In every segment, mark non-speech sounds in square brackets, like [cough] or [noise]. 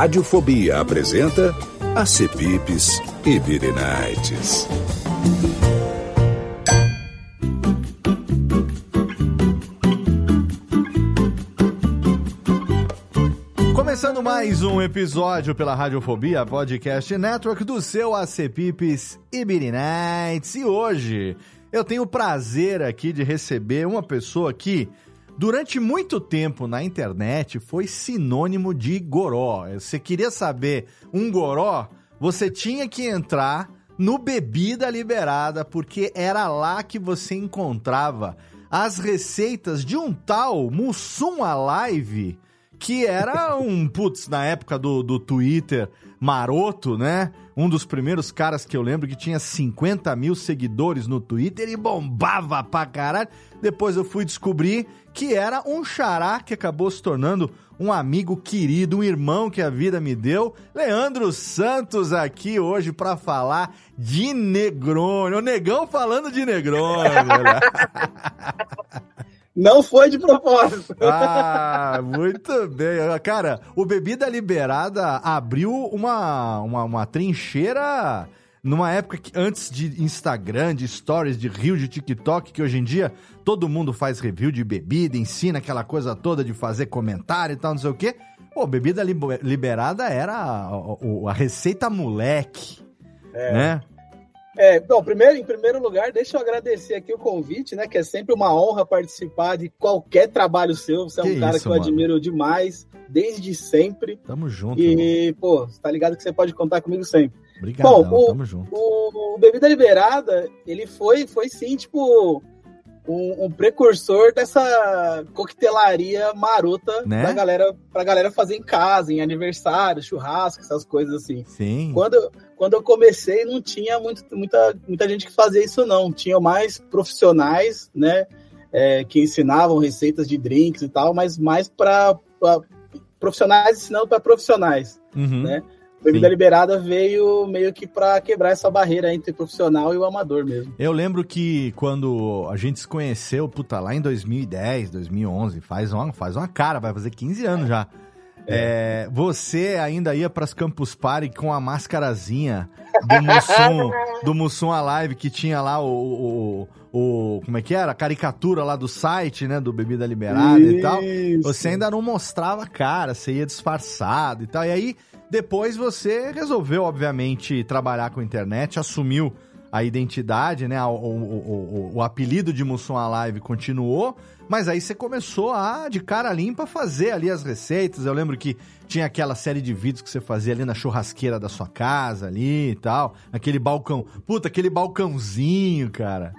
Radiofobia apresenta a Cepipes e Birinites. Começando mais um episódio pela Radiofobia Podcast Network do seu Acepipes e Birinites. E hoje eu tenho o prazer aqui de receber uma pessoa que durante muito tempo na internet foi sinônimo de goró. Você queria saber um goró, você tinha que entrar no Bebida Liberada, porque era lá que você encontrava as receitas de um tal Mussum Alive, que era um, putz, na época do, do Twitter maroto, né? Um dos primeiros caras que eu lembro que tinha 50 mil seguidores no Twitter e bombava pra caralho. Depois eu fui descobrir que era um xará que acabou se tornando um amigo querido, um irmão que a vida me deu. Leandro Santos aqui hoje para falar de Negroni. O Negão falando de Negroni. [laughs] Não foi de propósito. Ah, muito bem. Cara, o Bebida Liberada abriu uma, uma, uma trincheira numa época que antes de Instagram, de stories, de rio, de TikTok, que hoje em dia todo mundo faz review de bebida, ensina aquela coisa toda de fazer comentário e tal, não sei o quê. Pô, bebida liberada era a, a, a receita moleque, é. né? É, bom, primeiro, em primeiro lugar, deixa eu agradecer aqui o convite, né? Que é sempre uma honra participar de qualquer trabalho seu. Você é um cara que eu mano? admiro demais, desde sempre. Tamo junto. E, mano. pô, tá ligado que você pode contar comigo sempre. Obrigado, Bom, o, tamo junto. O, o Bebida Liberada, ele foi, foi sim, tipo, um, um, precursor dessa coquetelaria marota né? pra, galera, pra galera fazer em casa, em aniversário, churrasco, essas coisas assim. Sim. Quando, quando eu comecei, não tinha muito, muita, muita gente que fazia isso, não. Tinha mais profissionais, né? É, que ensinavam receitas de drinks e tal, mas mais para profissionais ensinando para profissionais, uhum. né? Bebida Sim. Liberada veio meio que para quebrar essa barreira entre o profissional e o amador mesmo. Eu lembro que quando a gente se conheceu, puta, lá em 2010, 2011, faz uma, faz uma cara, vai fazer 15 anos já. É. É, você ainda ia para as Campus Party com a máscarazinha do Mussum, [laughs] do Mussum Alive, que tinha lá o, o, o, Como é que era? A caricatura lá do site, né? Do Bebida Liberada Isso. e tal. Você ainda não mostrava a cara, você ia disfarçado e tal. E aí depois você resolveu, obviamente, trabalhar com internet, assumiu a identidade, né? O, o, o, o apelido de Mussum Alive continuou, mas aí você começou a, de cara limpa, fazer ali as receitas. Eu lembro que tinha aquela série de vídeos que você fazia ali na churrasqueira da sua casa ali e tal. Aquele balcão. Puta, aquele balcãozinho, cara.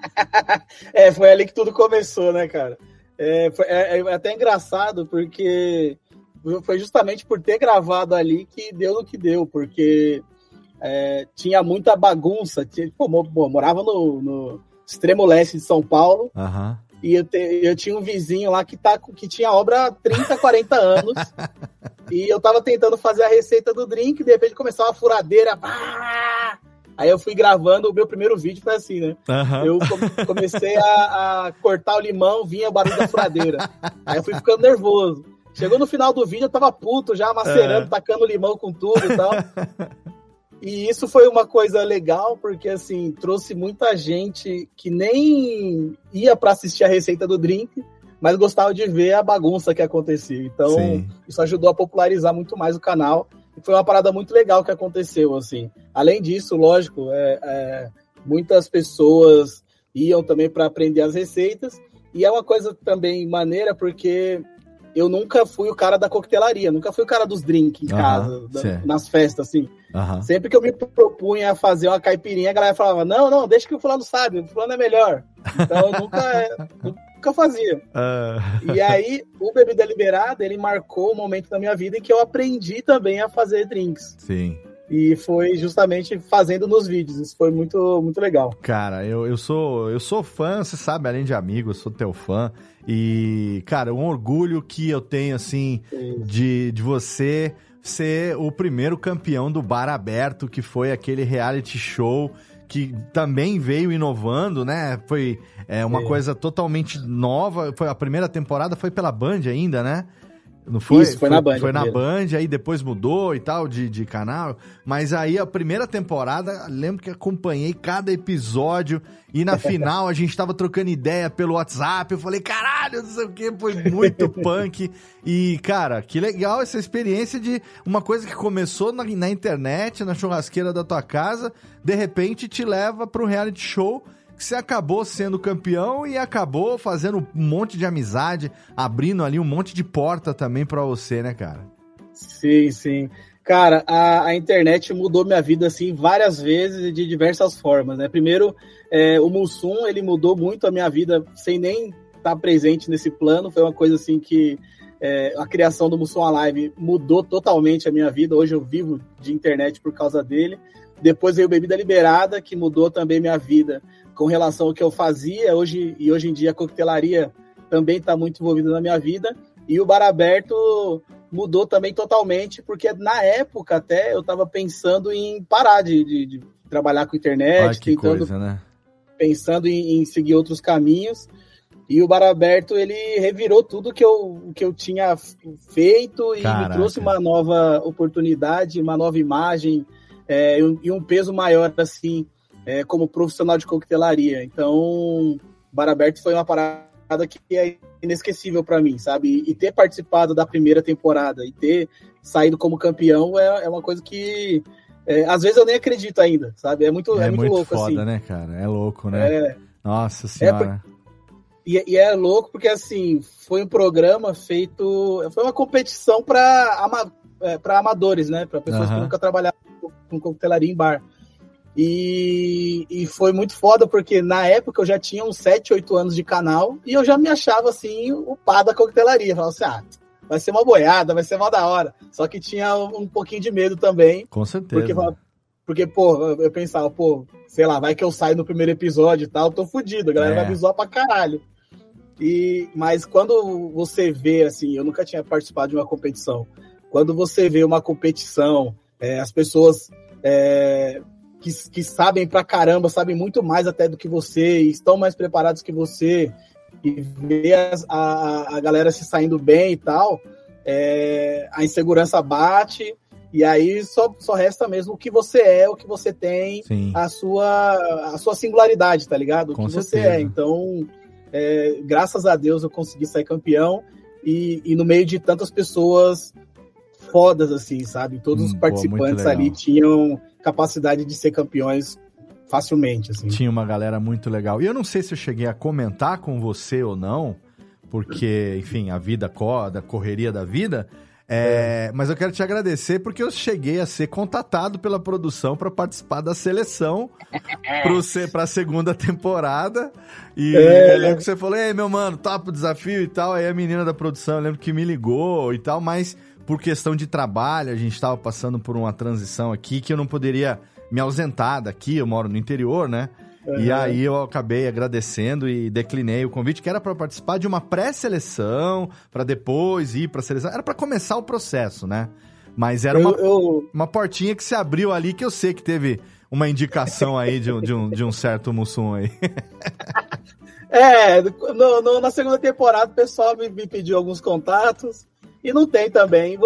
[laughs] é, foi ali que tudo começou, né, cara? É, foi, é, é até engraçado porque foi justamente por ter gravado ali que deu no que deu, porque é, tinha muita bagunça. Tinha, pô, morava no, no, extremo leste de São Paulo. Uhum. E eu, te, eu, tinha um vizinho lá que, tá, que tinha obra há 30, 40 anos. [laughs] e eu tava tentando fazer a receita do drink, de repente começou uma furadeira. Aí eu fui gravando, o meu primeiro vídeo foi assim, né? Uhum. Eu comecei a, a, cortar o limão, vinha o barulho da furadeira. [laughs] Aí eu fui ficando nervoso. Chegou no final do vídeo, eu tava puto já, macerando, é. tacando limão com tudo e tal. [laughs] e isso foi uma coisa legal, porque assim, trouxe muita gente que nem ia para assistir a receita do drink, mas gostava de ver a bagunça que acontecia. Então, Sim. isso ajudou a popularizar muito mais o canal. E foi uma parada muito legal que aconteceu, assim. Além disso, lógico, é, é muitas pessoas iam também para aprender as receitas, e é uma coisa também maneira, porque eu nunca fui o cara da coquetelaria, nunca fui o cara dos drinks em casa, da, nas festas, assim. Sempre que eu me propunha a fazer uma caipirinha, a galera falava, não, não, deixa que o fulano sabe, o fulano é melhor. Então eu nunca, [laughs] nunca fazia. Uh... E aí, o Bebida Liberada, ele marcou o momento da minha vida em que eu aprendi também a fazer drinks. Sim. E foi justamente fazendo nos vídeos. Isso foi muito, muito legal. Cara, eu, eu sou eu sou fã, você sabe, além de amigo, eu sou teu fã. E, cara, um orgulho que eu tenho, assim, de, de você ser o primeiro campeão do Bar Aberto, que foi aquele reality show que também veio inovando, né? Foi é, uma coisa totalmente nova. Foi a primeira temporada foi pela Band ainda, né? Não foi? Isso, foi, foi na Band. Foi na Band, aí depois mudou e tal, de, de canal. Mas aí a primeira temporada, lembro que acompanhei cada episódio. E na [laughs] final a gente tava trocando ideia pelo WhatsApp. Eu falei, caralho, não sei o que, foi muito [laughs] punk. E, cara, que legal essa experiência de uma coisa que começou na, na internet, na churrasqueira da tua casa, de repente te leva para um reality show você acabou sendo campeão e acabou fazendo um monte de amizade, abrindo ali um monte de porta também para você, né, cara? Sim, sim. Cara, a, a, internet mudou minha vida assim várias vezes e de diversas formas, né? Primeiro, é, o Mussum, ele mudou muito a minha vida sem nem estar tá presente nesse plano. Foi uma coisa assim que é, a criação do Mussum Live mudou totalmente a minha vida. Hoje eu vivo de internet por causa dele. Depois veio Bebida Liberada, que mudou também minha vida com relação ao que eu fazia. Hoje, e hoje em dia a coquetelaria também está muito envolvida na minha vida. E o bar aberto mudou também totalmente, porque na época até eu estava pensando em parar de, de, de, trabalhar com internet, que tentando, coisa, né? pensando em, em, seguir outros caminhos. E o bar aberto ele revirou tudo que eu, que eu tinha feito e Caraca. me trouxe uma nova oportunidade, uma nova imagem é, e um peso maior assim é, como profissional de coquetelaria. Então, Bar Aberto foi uma parada que é inesquecível para mim, sabe? E ter participado da primeira temporada e ter saído como campeão é, é uma coisa que é, às vezes eu nem acredito ainda, sabe? É muito, é, é muito, muito louco foda, assim. né, cara? É louco, né? É, Nossa é senhora. E, e, é louco porque assim foi um programa feito, foi uma competição para ama, é, para amadores, né? Para pessoas uhum. que nunca trabalharam com coquetelaria em bar. E, e foi muito foda, porque na época eu já tinha uns 7, 8 anos de canal e eu já me achava assim, o pá da coquetelaria. Falava assim, ah, vai ser uma boiada, vai ser uma da hora. Só que tinha um pouquinho de medo também. Com certeza. Porque, porque pô, eu pensava, pô, sei lá, vai que eu saio no primeiro episódio e tal, tô fudido, a galera é. vai me zoar pra caralho. E, mas quando você vê, assim, eu nunca tinha participado de uma competição. Quando você vê uma competição, é, as pessoas é, que, que sabem pra caramba, sabem muito mais até do que você, estão mais preparados que você, e ver a, a, a galera se saindo bem e tal, é, a insegurança bate, e aí só, só resta mesmo o que você é, o que você tem, a sua, a sua singularidade, tá ligado? O Com que certeza. você é. Então, é, graças a Deus eu consegui sair campeão, e, e no meio de tantas pessoas fodas, assim, sabe? Todos hum, os participantes pô, ali tinham capacidade de ser campeões facilmente. Assim. Tinha uma galera muito legal. E eu não sei se eu cheguei a comentar com você ou não, porque, enfim, a vida coda, correria da vida. É, é. Mas eu quero te agradecer porque eu cheguei a ser contatado pela produção para participar da seleção [laughs] para a segunda temporada. E é. eu lembro que você falou: Ei, meu mano, topa o desafio e tal. Aí a menina da produção, eu lembro que me ligou e tal, mas por questão de trabalho, a gente estava passando por uma transição aqui que eu não poderia me ausentar daqui, eu moro no interior, né? Uhum. E aí eu acabei agradecendo e declinei o convite, que era para participar de uma pré-seleção, para depois ir para a seleção. Era para começar o processo, né? Mas era uma, eu, eu... uma portinha que se abriu ali que eu sei que teve uma indicação aí de, um, de, um, de um certo Mussum aí. [laughs] é, no, no, na segunda temporada o pessoal me, me pediu alguns contatos. E não tem também.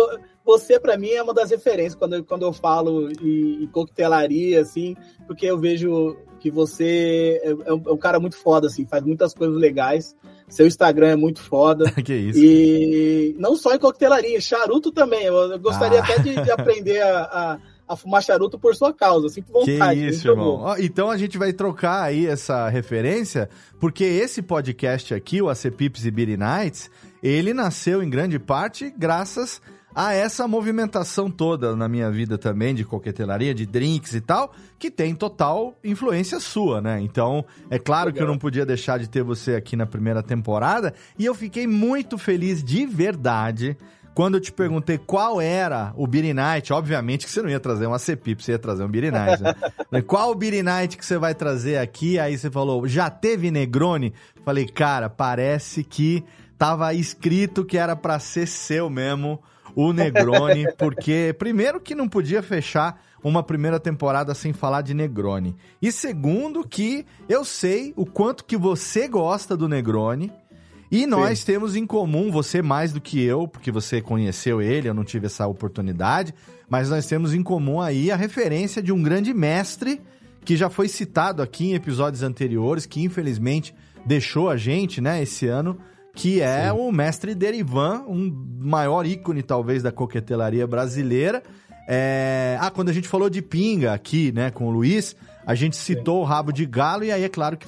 Você, para mim, é uma das referências quando, quando eu falo em, em coquetelaria, assim, porque eu vejo que você é, é, um, é, um, cara muito foda, assim, faz muitas coisas legais. Seu Instagram é muito foda. [laughs] que isso. E não só em coquetelaria, charuto também. Eu gostaria ah. até de, de aprender a, a, a fumar charuto por sua causa, assim por vontade. Que isso, irmão. Ó, então a gente vai trocar aí essa referência, porque esse podcast aqui, o AC Pips e Beer Nights, ele nasceu em grande parte graças a essa movimentação toda na minha vida também de coquetelaria, de drinks e tal, que tem total influência sua, né? Então, é claro Legal. que eu não podia deixar de ter você aqui na primeira temporada e eu fiquei muito feliz de verdade quando eu te perguntei qual era o Beer Night, obviamente que você não ia trazer uma CPIP, você ia trazer um Beer Night, né? [laughs] qual o Beer Night que você vai trazer aqui? Aí você falou, já teve Negroni? Falei, cara, parece que tava escrito que era para ser seu mesmo o Negroni, [laughs] porque primeiro que não podia fechar uma primeira temporada sem falar de Negroni. E segundo que eu sei o quanto que você gosta do Negroni. E nós Sim. temos em comum, você mais do que eu, porque você conheceu ele, eu não tive essa oportunidade, mas nós temos em comum aí a referência de um grande mestre que já foi citado aqui em episódios anteriores, que infelizmente deixou a gente, né, esse ano, que é Sim. o mestre Derivan, um maior ícone talvez da coquetelaria brasileira. É... Ah, quando a gente falou de pinga aqui, né, com o Luiz, a gente citou Sim. o rabo de galo, e aí é claro que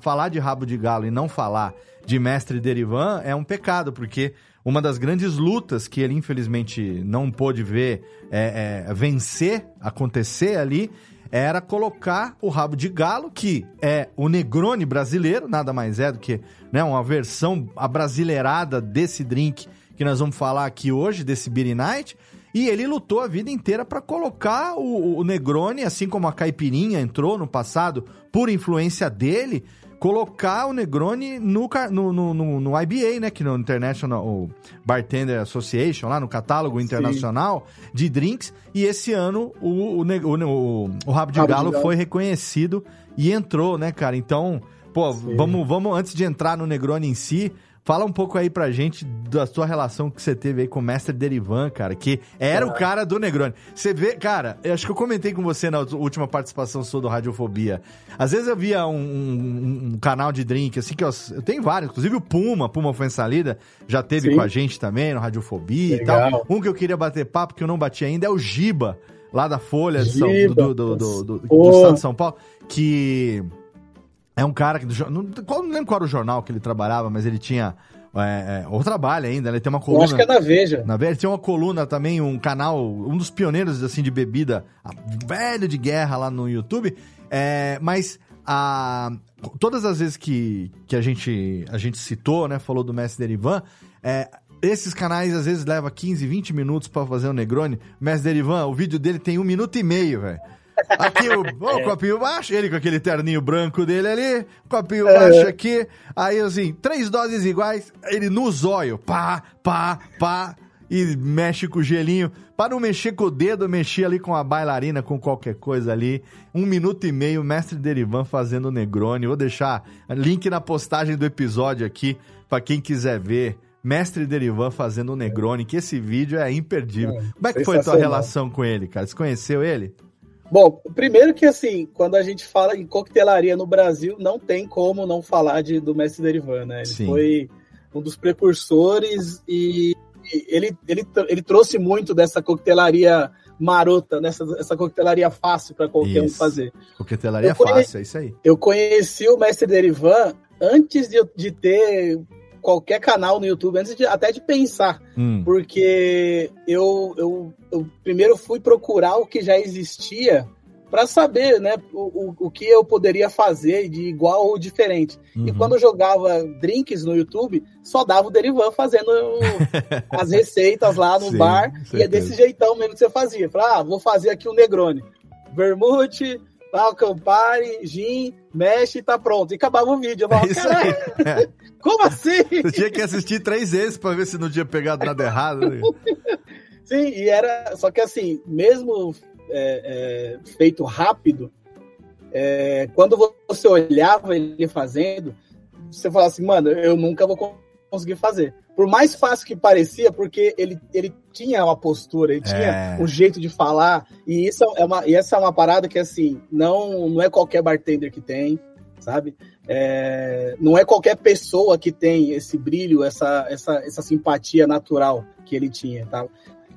falar de rabo de galo e não falar de Mestre Derivan é um pecado, porque uma das grandes lutas que ele infelizmente não pôde ver é, é, vencer, acontecer ali, era colocar o rabo de galo, que é o Negroni brasileiro, nada mais é do que né, uma versão abrasileirada desse drink que nós vamos falar aqui hoje, desse Beer Night, e ele lutou a vida inteira para colocar o, o Negroni, assim como a caipirinha entrou no passado por influência dele, colocar o Negroni no, no, no, no, IBA, né? Que no International Bartender Association, lá no catálogo internacional Sim. de drinks. E esse ano o, o, o, o Rabo de Rabo Galo de foi reconhecido e entrou, né, cara? Então, pô, vamos, vamos, antes de entrar no Negroni em si, Fala um pouco aí pra gente da sua relação que você teve aí com o mestre Derivan, cara, que era o cara do Negroni. Você vê, cara, eu acho que eu comentei com você na última participação sua do Radiofobia. Às vezes eu via um, um, um canal de drink, assim, que eu, eu, tenho vários, inclusive o Puma, Puma Salida, já teve Sim. com a gente também no Radiofobia Legal. e tal. Um que eu queria bater papo, que eu não bati ainda, é o Giba, lá da Folha Giba, do, do, do, do, do Estado de São Paulo, que é um cara que. Do, não, não lembro qual era o jornal que ele trabalhava, mas ele tinha. É, é, ou trabalha ainda, ele tem uma coluna. Eu acho que é na Veja. Na Veja, ele tem uma coluna também, um canal, um dos pioneiros assim de bebida, velho de guerra lá no YouTube. É, mas a, todas as vezes que, que a, gente, a gente citou, né, falou do Mestre Derivan, é, esses canais às vezes leva 15, 20 minutos para fazer o Negroni. Mestre Derivan, o vídeo dele tem um minuto e meio, velho. Aqui o, [laughs] o é. copinho baixo, ele com aquele terninho branco dele ali, copinho é. baixo aqui. Aí assim, três doses iguais, ele no zóio, pá, pá, pá, e mexe com o gelinho. Para não mexer com o dedo, mexer ali com a bailarina, com qualquer coisa ali. Um minuto e meio, mestre Derivan fazendo Negroni. Vou deixar link na postagem do episódio aqui, para quem quiser ver. Mestre Derivan fazendo o Negroni, que esse vídeo é imperdível. É, Como é que foi a tua relação com ele, cara? Você conheceu ele? Bom, primeiro que assim, quando a gente fala em coquetelaria no Brasil, não tem como não falar de, do Mestre Derivan, né? Ele Sim. foi um dos precursores e ele, ele, ele trouxe muito dessa coquetelaria marota, nessa essa coquetelaria fácil para qualquer isso. um fazer. Coquetelaria conheci, fácil, é isso aí. Eu conheci o Mestre Derivan antes de, de ter qualquer canal no YouTube antes de, até de pensar. Hum. Porque eu, eu, eu, primeiro fui procurar o que já existia para saber né, o, o, que eu poderia fazer de igual ou diferente. Uhum. E quando eu jogava drinks no YouTube, só dava o Derivan fazendo [laughs] as receitas lá no Sim, bar. E é desse jeitão mesmo que você fazia. Falei, ah, vou fazer aqui o um Negroni. Vermute, tal, Campari, gin, mexe e tá pronto. E acabava o vídeo. Eu falava, é isso aí. [laughs] como assim? Você tinha que assistir três vezes para ver se não tinha pegado nada errado. Né? [laughs] Sim, e era. Só que assim, mesmo é, é, feito rápido, é, quando você olhava ele fazendo, você falava assim, mano, eu nunca vou conseguir fazer por mais fácil que parecia, porque ele, ele tinha uma postura, ele tinha é. um jeito de falar, e isso é uma, e essa é uma parada que, assim, não, não é qualquer bartender que tem, sabe? É, não é qualquer pessoa que tem esse brilho, essa, essa, essa simpatia natural que ele tinha, tá?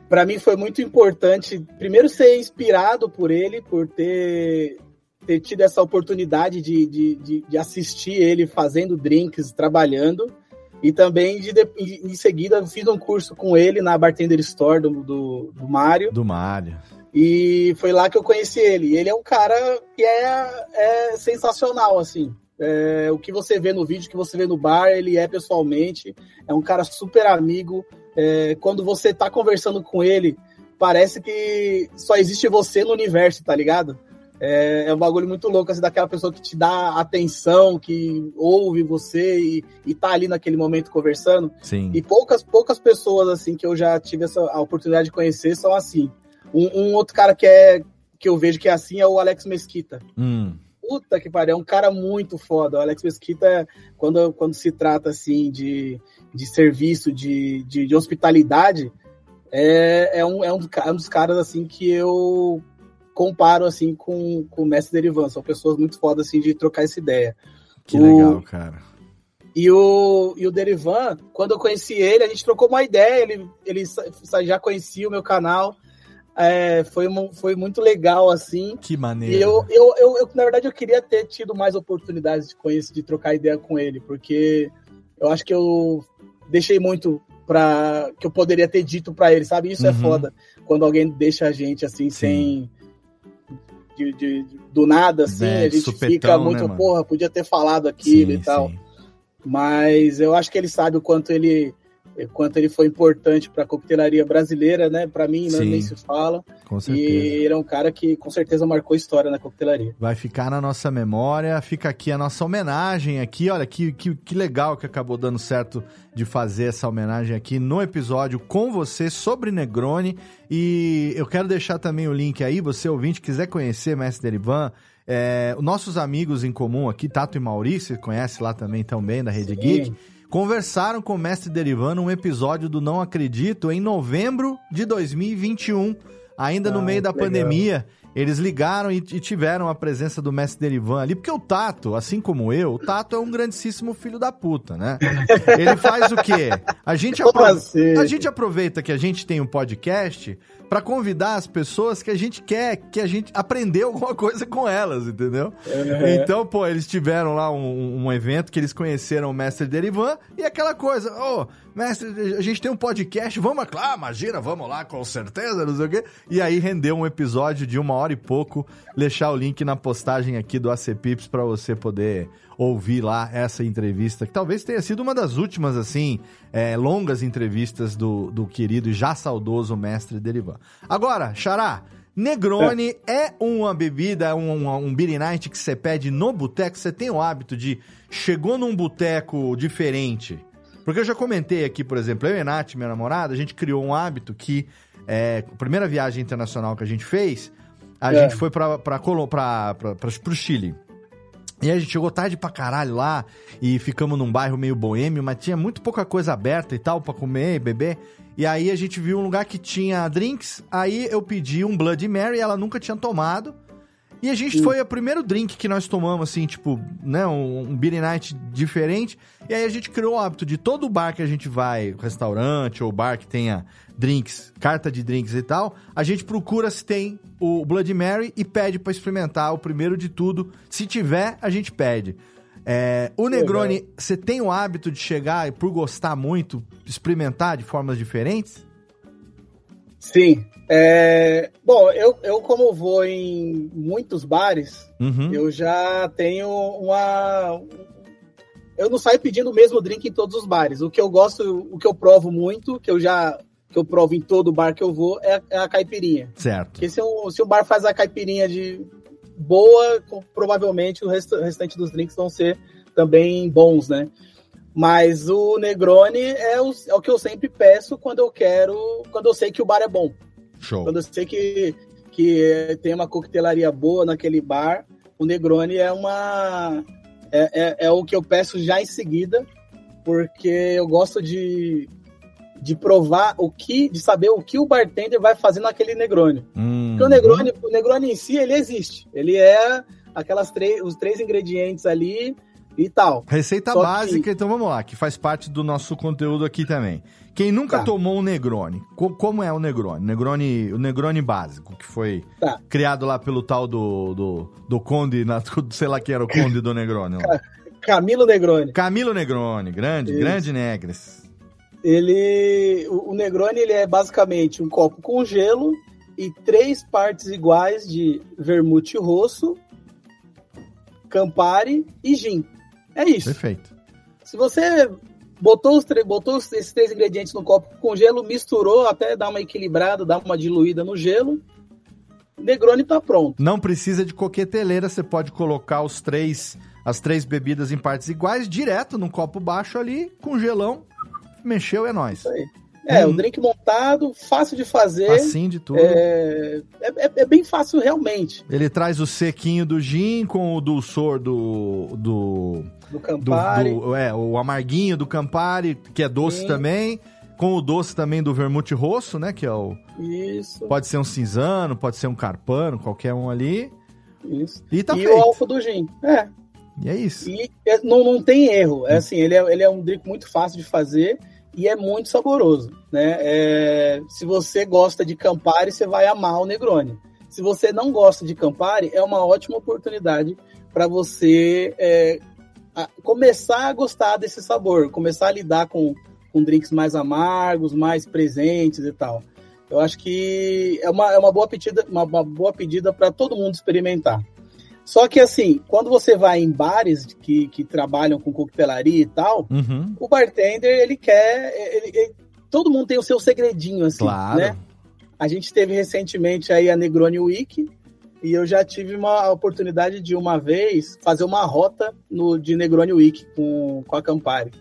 para mim foi muito importante, primeiro, ser inspirado por ele, por ter, ter tido essa oportunidade de, de, de, de assistir ele fazendo drinks, trabalhando. E também, de, de, em seguida, fiz um curso com ele na Bartender Store do, do, do Mário. Do Mário. E foi lá que eu conheci ele. Ele é um cara que é, é sensacional, assim. É, o que você vê no vídeo, o que você vê no bar, ele é pessoalmente. É um cara super amigo. É, quando você tá conversando com ele, parece que só existe você no universo, tá ligado? É, é um bagulho muito louco, assim, daquela pessoa que te dá atenção, que ouve você e, e tá ali naquele momento conversando. Sim. E poucas, poucas pessoas, assim, que eu já tive essa, a oportunidade de conhecer são assim. Um, um outro cara que, é, que eu vejo que é assim é o Alex Mesquita. Hum. Puta que pariu, é um cara muito foda. O Alex Mesquita, quando, quando se trata, assim, de, de serviço, de, de, de hospitalidade, é, é, um, é um dos caras, assim, que eu comparo assim com, com o Mestre Derivan. São pessoas muito fodas assim de trocar essa ideia. Que o... legal, cara. E o, e o Derivan, quando eu conheci ele, a gente trocou uma ideia, ele, ele já conhecia o meu canal. É, foi, foi muito legal, assim. Que maneiro. E eu, eu, eu, eu, na verdade, eu queria ter tido mais oportunidades de conhecer, de trocar ideia com ele, porque eu acho que eu deixei muito para que eu poderia ter dito para ele, sabe? Isso é uhum. é foda. Quando alguém deixa a gente assim, Sim. sem de, de, de, do nada, assim, é, a gente supetão, fica muito, né, porra, podia ter falado aquilo sim, e tal. Sim. Mas eu acho que ele sabe o quanto ele quanto ele foi importante para a coquetelaria brasileira, né? Para mim, né, nem se fala. Com certeza. E ele é um cara que com certeza marcou história na coquetelaria. Vai ficar na nossa memória, fica aqui a nossa homenagem aqui. Olha que, que, que legal que acabou dando certo de fazer essa homenagem aqui no episódio com você sobre Negroni. E eu quero deixar também o link aí, você ouvinte quiser conhecer Mestre Derivan, é, nossos amigos em comum aqui, Tato e Maurício, conhece lá também também da Rede Sim. Geek conversaram com o mestre Derivando um episódio do Não Acredito em novembro de 2021, ainda ah, no meio da legal. pandemia. Eles ligaram e, e, tiveram a presença do mestre Derivan ali, porque o Tato, assim como eu, o Tato é um grandíssimo filho da puta, né? Ele faz o quê? A gente, apro... assim? a gente aproveita que a gente tem um podcast para convidar as pessoas que a gente quer que a gente aprendeu alguma coisa com elas, entendeu? Uhum. Então, pô, eles tiveram lá um, um, evento que eles conheceram o mestre Derivan e aquela coisa, ô, oh, mestre, a gente tem um podcast, vamos, claro, imagina, vamos lá, com certeza, não sei o quê. E aí rendeu um episódio de uma hora e pouco, deixar o link na postagem aqui do AC Pips para você poder ouvir lá essa entrevista, que talvez tenha sido uma das últimas, assim, é, longas entrevistas do, do querido e já saudoso mestre Derivan. Agora, Xará, Negroni é. é uma bebida, um, um, um beer night que você pede no boteco? Você tem o hábito de, chegou num boteco diferente... Porque eu já comentei aqui, por exemplo, eu e Nath, minha namorada, a gente criou um hábito que, é, a primeira viagem internacional que a gente fez, a é. gente foi para o Chile. E a gente chegou tarde pra caralho lá e ficamos num bairro meio boêmio, mas tinha muito pouca coisa aberta e tal para comer e beber. E aí a gente viu um lugar que tinha drinks, aí eu pedi um Bloody Mary, ela nunca tinha tomado. E a gente foi o primeiro drink que nós tomamos, assim, tipo, né, um, um beer night diferente. E aí a gente criou o hábito de todo bar que a gente vai, restaurante ou bar que tenha drinks, carta de drinks e tal, a gente procura se tem o Blood Mary e pede para experimentar o primeiro de tudo. Se tiver, a gente pede. É, o Negroni, você tem o hábito de chegar e, por gostar muito, experimentar de formas diferentes? Sim. É, bom, eu, eu como vou em muitos bares, uhum. eu já tenho uma. Eu não saio pedindo o mesmo drink em todos os bares. O que eu gosto, o que eu provo muito, que eu já que eu provo em todo bar que eu vou, é a, é a caipirinha. Certo. Porque se, eu, se o bar faz a caipirinha de boa, provavelmente o rest, restante dos drinks vão ser também bons, né? Mas o Negroni é o, é o que eu sempre peço quando eu quero, quando eu sei que o bar é bom. Show. Quando eu sei que, que tem uma coquetelaria boa naquele bar, o Negroni é uma. É, é, é, o que eu peço já em seguida, porque eu gosto de, de provar o que, de saber o que o bartender vai fazer naquele Negroni. Hum. Porque o Negroni, o Negroni em si, ele existe. Ele é aquelas três, os três ingredientes ali e tal. Receita Só básica, que- então vamos lá, que faz parte do nosso conteúdo aqui também. Quem nunca Tá. tomou um Negroni, co- como é o Negroni? Negroni? O Negroni básico, que foi Tá. criado lá pelo tal do, do, do Conde, na- [laughs] sei lá quem era o Conde do Negroni. lá. Camilo Negroni. Camilo Negroni, grande, Isso. grande Negres. Ele. O, Negroni ele é basicamente um copo com gelo e três partes iguais de vermute rosso, Campari e gin. É isso. Perfeito. Se você botou, os botou esses três ingredientes no copo com gelo, misturou até dar uma equilibrada, dar uma diluída no gelo, Negroni tá pronto. Não precisa de coqueteleira, você pode colocar os três, as três bebidas em partes iguais, direto num copo baixo ali, com gelão. Mexeu, é nóis. Isso aí. É, Hum. o drink montado, fácil de fazer. Assim de tudo. É, é, é- é bem fácil realmente. Ele traz o sequinho do gin com o dulçor do. do, Do do, Campari. do- é, o amarguinho do Campari, que é doce Sim. também. Com o doce também do vermute rosso, né? Que é o. Isso, Pode ser um cinzano, pode ser um carpano, qualquer um ali. isso. E tá e feito. o álcool do gin. É. E é isso. E é- não, não tem erro. É assim, ele é, ele é um drink muito fácil de fazer e é muito saboroso. Né? É, se você gosta de Campari, você vai amar o Negroni. Se você não gosta de Campari, é uma ótima oportunidade para você é, a- começar a gostar desse sabor, começar a lidar com, com drinks mais amargos, mais presentes e tal. Eu acho que é uma, é uma boa pedida, uma, uma boa pedida para todo mundo experimentar. Só que assim, quando você vai em bares que, que trabalham com coquetelaria e tal, Uhum. o bartender ele quer, ele- ele- todo mundo tem o seu segredinho assim, Claro. né? A gente teve recentemente aí a Negroni Week e eu já tive uma oportunidade de uma vez fazer uma rota no de Negroni Week com, com a Campari.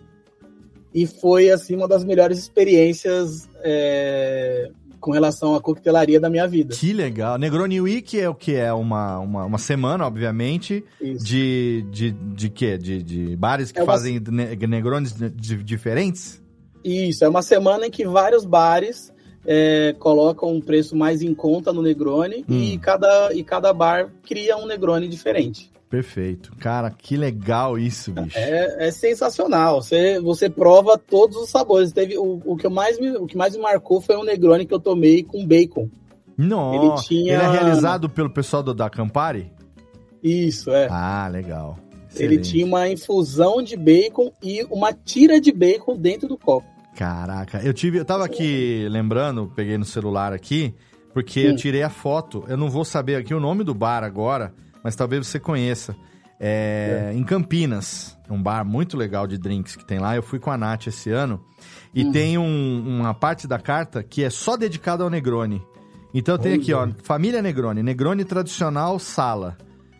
E foi assim uma das melhores experiências é, com relação à coquetelaria da minha vida. Que legal. Negroni Week é o que? É uma, uma, uma semana, obviamente, Isso. de, de, de quê? De, de bares que É uma- fazem ne- negrones di- di- diferentes? Isso, é uma semana em que vários bares é, colocam um preço mais em conta no Negroni e, Hum. cada, e cada bar cria um Negroni diferente. Perfeito. Cara, que legal isso, bicho. É, é sensacional. Você, você prova todos os sabores. Teve, o, o, que mais me, o que mais me marcou foi um Negroni que eu tomei com bacon. Nossa, ele tinha- ele é realizado pelo pessoal do, da Campari? Isso, é. Ah, legal. Ele Excelente. tinha uma infusão de bacon e uma tira de bacon dentro do copo. Caraca, eu tive, eu tava aqui lembrando, peguei no celular aqui, porque eu Hum. tirei a foto. Eu não vou saber aqui o nome do bar agora, mas talvez você conheça. É, Em Campinas, um bar muito legal de drinks que tem lá. Eu fui com a Nath esse ano e Hum. tem um- uma parte da carta que é só dedicada ao Negroni. Então tem aqui, ó, família Negroni, Negroni tradicional sala,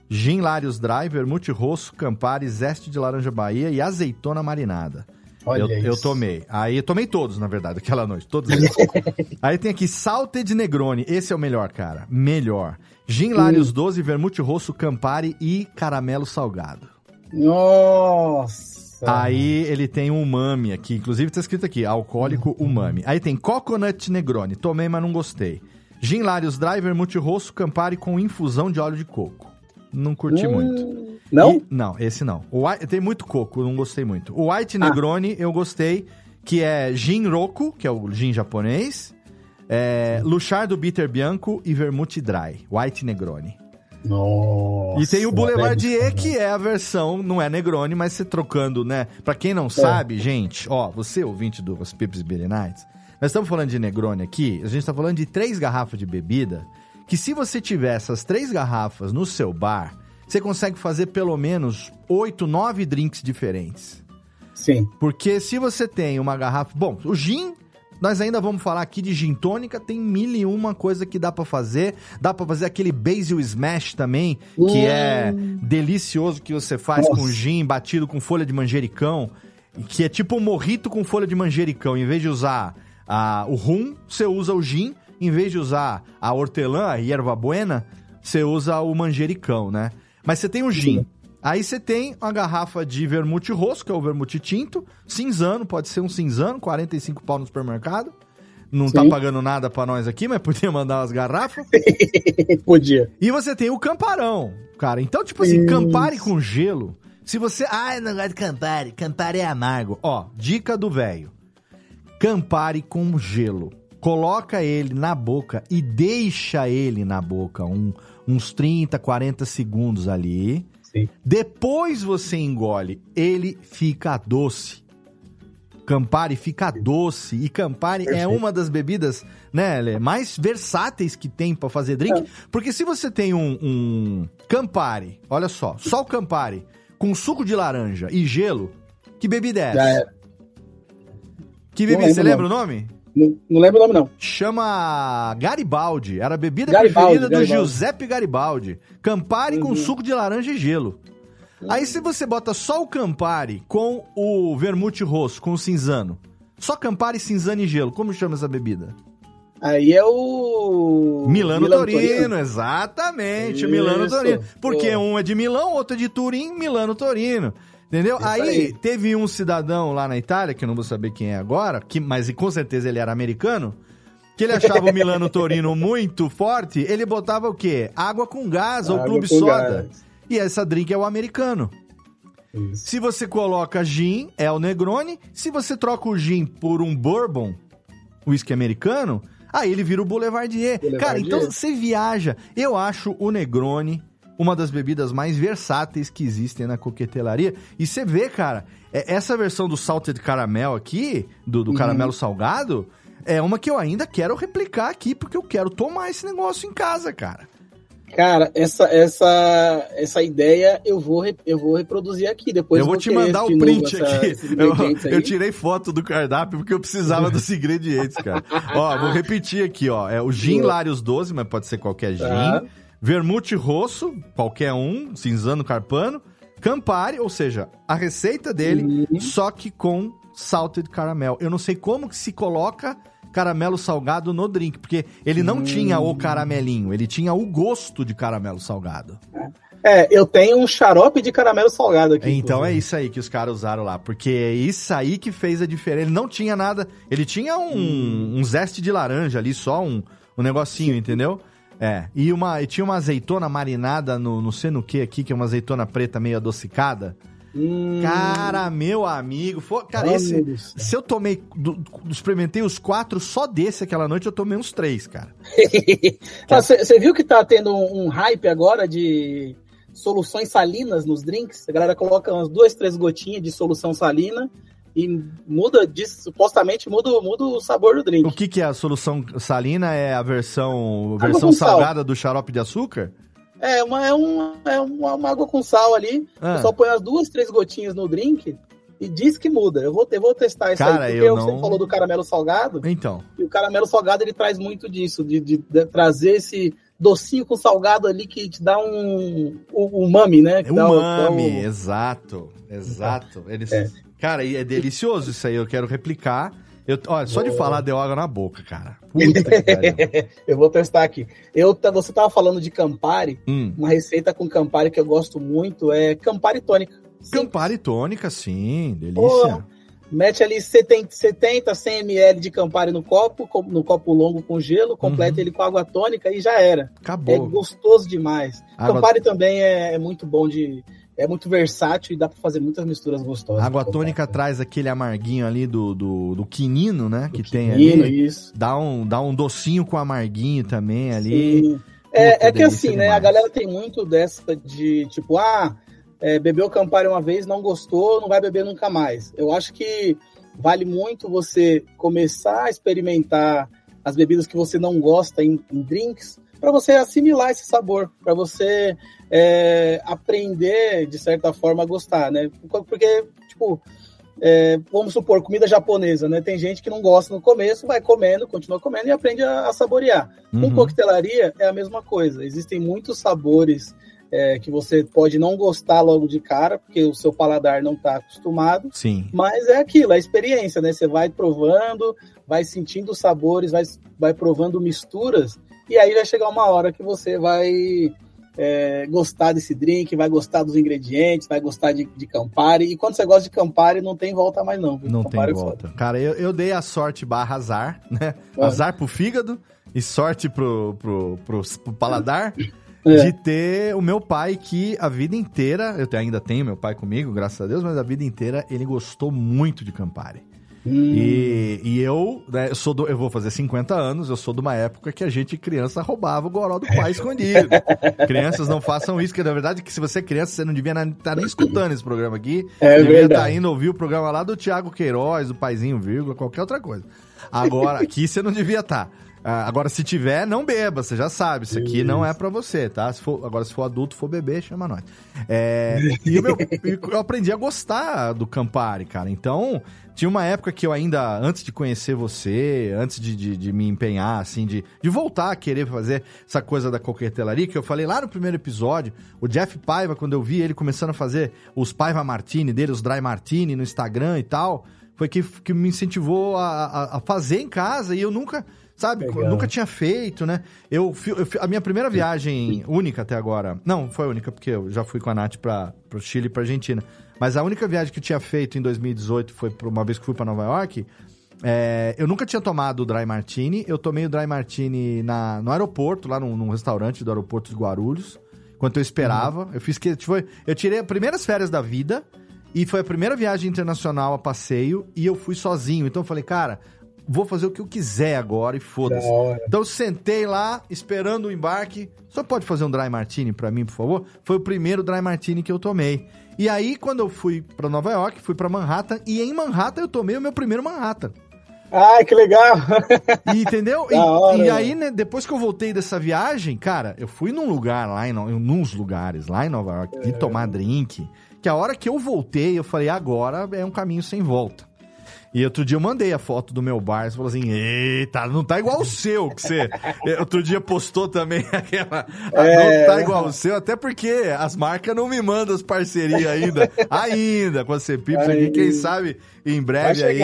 gin Larios Dry, vermute rosso, Campari, zeste de laranja Bahia e azeitona marinada. Eu, eu tomei. Aí eu tomei todos, na verdade, aquela noite. Todos eles. [laughs] Aí tem aqui Salted Negroni. Esse é o melhor, cara. Melhor. Gin Larios 12, vermute rosso, Campari e caramelo salgado. Nossa! Aí ele tem um umami aqui. Inclusive tá escrito aqui, alcoólico umami. Aí tem Coconut Negroni. Tomei, mas não gostei. Gin Larios Dry, vermute rosso, Campari com infusão de óleo de coco. Não curti Hum, muito. Não? E- não, esse não. O White- tem muito coco, não gostei muito. O White Ah. Negroni eu gostei, que é gin roku, que é o gin japonês, é, Luchardo Bitter Bianco e Vermute Dry. White Negroni. Nossa! e tem o Boulevardier, que é a versão, não é Negroni, mas você trocando, né? Pra quem não sabe, gente, ó, você ouvinte do Pips Beer Nights, nós estamos falando de Negroni aqui, a gente tá falando de três garrafas de bebida, que se você tiver essas três garrafas no seu bar, você consegue fazer pelo menos oito, nove drinks diferentes. Sim. Porque se você tem uma garrafa. Bom, o gin, nós ainda vamos falar aqui de gin tônica, tem mil e uma coisa que dá pra fazer. Dá pra fazer aquele basil smash também, que Hum. é delicioso que você faz Nossa. com gin batido com folha de manjericão, que é tipo um morrito com folha de manjericão. Em vez de usar a, o rum, você usa o gin. Em vez de usar a hortelã, a erva buena, você usa o manjericão, né? Mas você tem o gin. Sim. Aí você tem uma garrafa de vermute rosso, que é o vermute tinto, cinzano, pode ser um cinzano, 45 pau no supermercado. Não tá Sim. pagando nada pra nós aqui, mas podia mandar umas garrafas. [laughs] Podia. E você tem o camparão, cara. Então, tipo assim, Isso. Campari com gelo Se você. Ah, eu não gosto de Campari. Campari é amargo. Ó, dica do velho: Campari com gelo. Coloca ele na boca e deixa ele na boca um, uns 30, 40 segundos ali. Sim. Depois você engole, ele fica doce. Campari fica doce e Campari é Perfeito. uma das bebidas, né, Lê, mais versáteis que tem pra fazer drink. É. Porque se você tem um, um Campari, olha só, só o Campari com suco de laranja e gelo, que bebida é Já essa? era. Que Não bebida? Você lembra o nome? Não, não lembro o nome, não. Chama Garibaldi. Era a bebida Garibaldi, preferida do Garibaldi. Giuseppe Garibaldi. Campari com Uhum. suco de laranja e gelo. Aí se você bota só o Campari com o vermute rosso, com o cinzano. Só Campari, cinzano e gelo. Como chama essa bebida? Aí é o. Milano, Torino, exatamente, o Milano Isso, Torino. Porque pô. um é de Milão, outro é de Turim, Milano Torino. Entendeu? Aí, aí. teve um cidadão lá na Itália, que eu não vou saber quem é agora, que, mas com certeza ele era americano, que ele achava o [laughs] Milano Torino muito forte, ele botava o quê? Água com gás ou clube soda. gás. E essa drink é o americano. Isso. Se você coloca gin, é o Negroni. Se você troca o gin por um bourbon, whisky americano, aí ele vira o Boulevardier. Boulevardier. Cara, então você viaja. Eu acho o Negroni uma das bebidas mais versáteis que existem na coquetelaria. E você vê, cara, é- essa versão do salted caramel aqui, do, do Uhum. caramelo salgado, é uma que eu ainda quero replicar aqui, porque eu quero tomar esse negócio em casa, cara. Cara, essa, essa, essa ideia eu vou, eu vou reproduzir aqui. Depois eu vou vou te mandar o novo print essa- aqui. [laughs] Eu, eu tirei foto do cardápio porque eu precisava dos [laughs] ingredientes, cara. Ó, vou repetir aqui, ó. É o gin. Larios 12, mas pode ser qualquer gin. Tá. Vermute rosso, qualquer um, cinzano, carpano. Campari, ou seja, a receita dele, Uhum. só que com salted caramel. Eu não sei como que se coloca caramelo salgado no drink, porque ele não Hum. tinha o caramelinho, ele tinha o gosto de caramelo salgado. É, eu tenho um xarope de caramelo salgado aqui. Então é isso aí que os caras usaram lá, porque é isso aí que fez a diferença. Ele não tinha nada, ele tinha um, um zeste de laranja ali, só um, um negocinho, entendeu? É, e, uma, e tinha uma azeitona marinada no, não sei no que aqui, que é uma azeitona preta meio adocicada. Hum, Cara, meu amigo, foi, cara, esse, se eu tomei, do- experimentei os quatro, só desse aquela noite eu tomei uns três, cara. [laughs] Você viu que tá tendo um, um hype agora de soluções salinas nos drinks? A galera coloca umas duas, três gotinhas de solução salina e muda, diz, supostamente muda, muda o sabor do drink. O que que é a solução salina? É a versão, Água versão com sal. salgada do xarope de açúcar? É, uma, é, uma, é uma, uma água com sal ali. Ah. Só põe as duas, três gotinhas no drink e diz que muda. Eu vou, eu vou testar isso Cara, aí, porque eu você não- falou do caramelo salgado. Então, E o caramelo salgado ele traz muito disso, de, de- de trazer esse docinho com salgado ali que te dá um, um umami, né? Que dá um- dá umami, um- exato, exato. Eles, É. Cara, e é delicioso isso aí, eu quero replicar. Eu, olha, só de falar deu água na boca, cara. [laughs] Eu vou testar aqui. Eu, você tava falando de Campari. Hum. Uma receita com Campari que eu gosto muito é Campari tônica. Sim, Campari tônica, sim, delícia. Mete ali 70, 70 100 ml de Campari no copo, no copo longo com gelo, completa Uhum. ele com água tônica e já era. É Acabou. gostoso demais. Água- Campari também é, é muito bom de. É muito versátil e dá pra fazer muitas misturas gostosas. Água com tônica traz aquele amarguinho ali do, do, do quinino, né? Que tem Quinino, ali. Isso. Dá um, dá um docinho com amarguinho também ali. Sim. É, é que assim, né? A demais. galera tem muito dessa de tipo, ah, é, bebeu Campari uma vez, não gostou, não vai beber nunca mais. Eu acho que vale muito você começar a experimentar as bebidas que você não gosta em, em drinks, para você assimilar esse sabor, para você é, aprender, de certa forma, a gostar, né? Porque, tipo, é, vamos supor, comida japonesa, né? Tem gente que não gosta no começo, vai comendo, continua comendo e aprende a, a saborear. Com Uhum. coquetelaria é a mesma coisa. Existem muitos sabores é, que você pode não gostar logo de cara, porque o seu paladar não está acostumado. Sim. Mas é aquilo, é a experiência, né? Você vai provando, vai sentindo os sabores, vai, vai provando misturas, e aí vai chegar uma hora que você vai é, gostar desse drink, vai gostar dos ingredientes, vai gostar de, de Campari. E quando você gosta de Campari, não tem volta mais, não. viu? Não Campari tem é volta. Cara, eu, eu dei a sorte barra azar, né? Ah. Azar pro fígado e sorte pro, pro, pro, pro paladar. [laughs] é. de ter o meu pai que a vida inteira, eu ainda tenho meu pai comigo, graças a Deus, mas a vida inteira ele gostou muito de Campari. Hum. E, e eu, né, eu sou do, eu vou fazer 50 anos, eu sou de uma época que a gente, criança, roubava o goró do pai [laughs] escondido. Crianças não façam isso, que na verdade, que se você é criança, você não devia estar tá nem escutando esse programa aqui. É devia estar tá indo ouvir o programa lá do Tiago Queiroz, do Paizinho, vírgula, qualquer outra coisa. Agora, aqui você não devia estar. Tá. Ah, agora, se tiver, não beba, você já sabe. Isso aqui não é para você, tá? Se for, agora, se for adulto, for beber, chama nós. É, e [laughs] eu aprendi a gostar do Campari, cara. Então, tinha uma época que eu ainda, antes de conhecer você, antes de, de, de, me empenhar, assim, de, de voltar a querer fazer essa coisa da coquetelaria, que eu falei lá no primeiro episódio, o Jeff Paiva, quando eu vi ele começando a fazer os Paiva Martini dele, os Dry Martini no Instagram e tal, foi que, que me incentivou a, a, a fazer em casa e eu nunca sabe? Legal. Nunca tinha feito, né? Eu, eu, a minha primeira viagem única até agora. Não, foi única, porque eu já fui com a Nath para o Chile e pra Argentina. Mas a única viagem que eu tinha feito em 2018 foi uma vez que fui para Nova York. É, eu nunca tinha tomado o Dry Martini. Eu tomei o Dry Martini na, no aeroporto, lá num, num restaurante do aeroporto de Guarulhos. Enquanto eu esperava. Uhum. Eu fiz que. Foi, eu tirei as primeiras férias da vida. E foi a primeira viagem internacional a passeio. E eu fui sozinho. Então eu falei, cara, vou fazer o que eu quiser agora e foda-se. Então eu sentei lá, esperando o embarque. Só pode fazer um dry martini para mim, por favor? Foi o primeiro dry martini que eu tomei. E aí, quando eu fui para Nova York, fui para Manhattan, e em Manhattan eu tomei o meu primeiro Manhattan. Ai, que legal! E, entendeu? [laughs] E, hora, e, aí, né, depois que eu voltei dessa viagem, cara, eu fui num lugar lá, em, nos lugares lá em Nova York, de é. tomar drink, que a hora que eu voltei, eu falei, agora é um caminho sem volta. E outro dia eu mandei a foto do meu bar, você falou assim, eita, não tá igual o seu, que você... outro dia postou também [laughs] aquela... É... Não tá igual o seu, até porque as marcas não me mandam as parcerias ainda, [laughs] ainda, com a Cepips aqui, quem sabe em breve aí,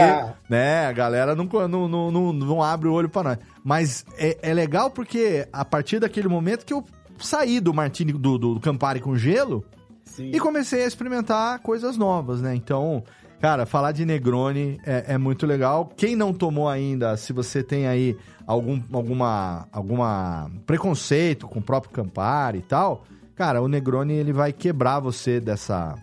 né, a galera não, não, não, não, não abre o olho pra nós. Mas é, é legal porque a partir daquele momento que eu saí do Martini, do, do Campari com gelo, Sim. e comecei a experimentar coisas novas, né? Então, Cara, falar de Negroni é, é, muito legal. Quem não tomou ainda, se você tem aí algum alguma, alguma preconceito com o próprio Campari e tal, cara, o Negroni ele vai quebrar você dessa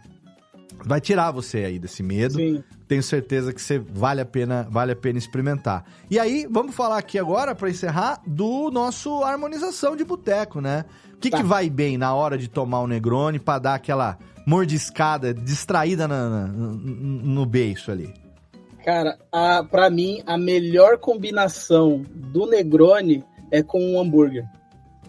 vai tirar você aí desse medo. Sim. Tenho certeza que você vale a pena, vale a pena experimentar. E aí, vamos falar aqui agora para encerrar do nosso harmonização de boteco, né? O que, tá. que vai bem na hora de tomar o Negroni para dar aquela mordiscada, distraída na, na, no beijo ali? Cara, a, pra mim, a melhor combinação do Negroni é com um hambúrguer.